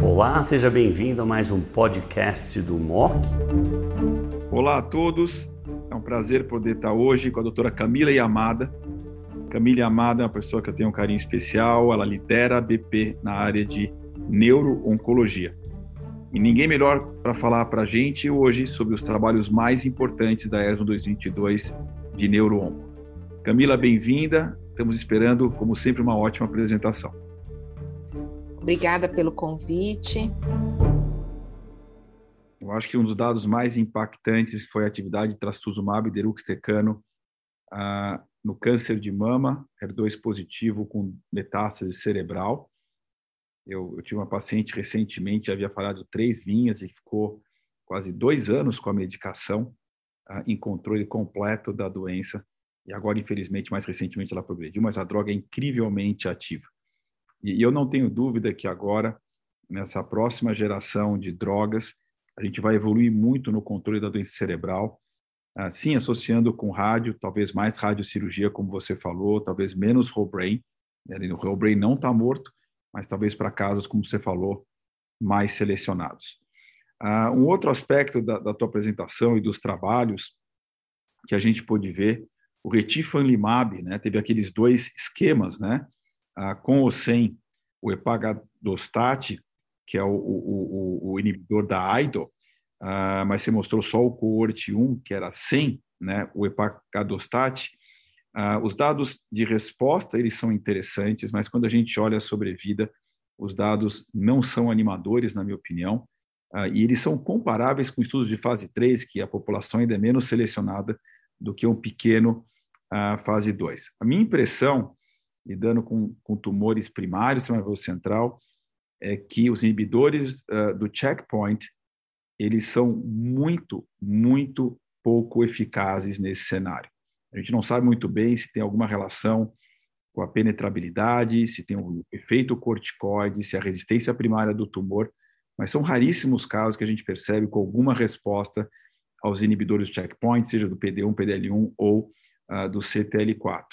Olá, seja bem-vindo a mais um podcast do MOC. Olá a todos, é um prazer poder estar hoje com a doutora Camila Yamada. Camila Yamada é uma pessoa que eu tenho um carinho especial, ela lidera a BP na área de neuro-oncologia. E ninguém melhor para falar para a gente hoje sobre os trabalhos mais importantes da ESMO 2022 de neuro-onco. Camila, bem-vinda. Estamos esperando, como sempre, uma ótima apresentação. Obrigada pelo convite. Eu acho que um dos dados mais impactantes foi a atividade de trastuzumab deruxtecano ah, no câncer de mama, HER2 positivo com metástase cerebral. Eu, eu tive uma paciente recentemente, havia falado três linhas e ficou quase dois anos com a medicação ah, em controle completo da doença. E agora, infelizmente, mais recentemente ela progrediu, mas a droga é incrivelmente ativa. E eu não tenho dúvida que agora, nessa próxima geração de drogas, a gente vai evoluir muito no controle da doença cerebral, sim, associando com rádio, talvez mais radiocirurgia, como você falou, talvez menos whole brain. Né? O whole brain não está morto, mas talvez para casos, como você falou, mais selecionados. Uh, um outro aspecto da, da, tua apresentação e dos trabalhos que a gente pôde ver, o retifanlimab, né, teve aqueles dois esquemas, né, ah, com ou sem o epagadostat, que é o, o, o inibidor da IDO, ah, mas você mostrou só o coorte 1, que era sem né, o epagadostat. Ah, os dados de resposta, eles são interessantes, mas quando a gente olha a sobrevida, os dados não são animadores, na minha opinião, e eles são comparáveis com estudos de fase 3, que a população ainda é menos selecionada do que um pequeno fase 2. A minha impressão lidando com, com tumores primários, sistema nervoso central, é que os inibidores uh, do checkpoint eles são muito, muito pouco eficazes nesse cenário. A gente não sabe muito bem se tem alguma relação com a penetrabilidade, se tem um efeito corticoide, se a resistência primária do tumor, mas são raríssimos casos que a gente percebe com alguma resposta aos inibidores do checkpoint, seja do PD1, PDL1 ou uh, do CTL4.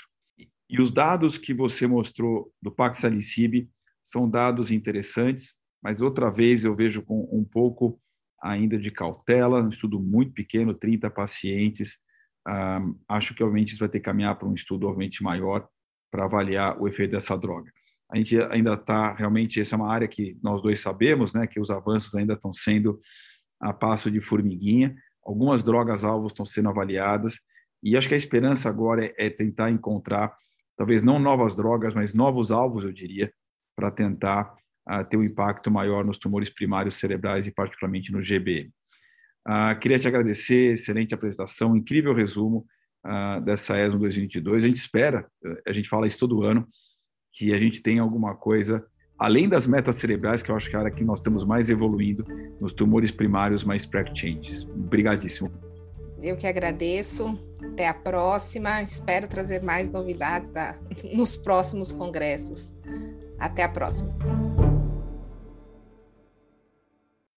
E os dados que você mostrou do Paxalicib são dados interessantes, mas outra vez eu vejo com um pouco ainda de cautela, um estudo muito pequeno, 30 pacientes. Acho que, obviamente, isso vai ter que caminhar para um estudo, obviamente, maior para avaliar o efeito dessa droga. A gente ainda está, realmente, essa é uma área que nós dois sabemos, né, que os avanços ainda estão sendo a passo de formiguinha. Algumas drogas-alvos estão sendo avaliadas, e acho que a esperança agora é, é tentar encontrar talvez não novas drogas, mas novos alvos, eu diria, para tentar uh, ter um impacto maior nos tumores primários cerebrais e particularmente no GBM. Uh, ah, queria te agradecer, excelente apresentação, incrível resumo uh, dessa ESMO 2022. A gente espera, a gente fala isso todo ano, que a gente tenha alguma coisa, além das metas cerebrais, que eu acho que é a que nós estamos mais evoluindo, nos tumores primários mais pré-changes. Obrigadíssimo. Eu que agradeço. Até a próxima. Espero trazer mais novidades da, nos próximos congressos. Até a próxima.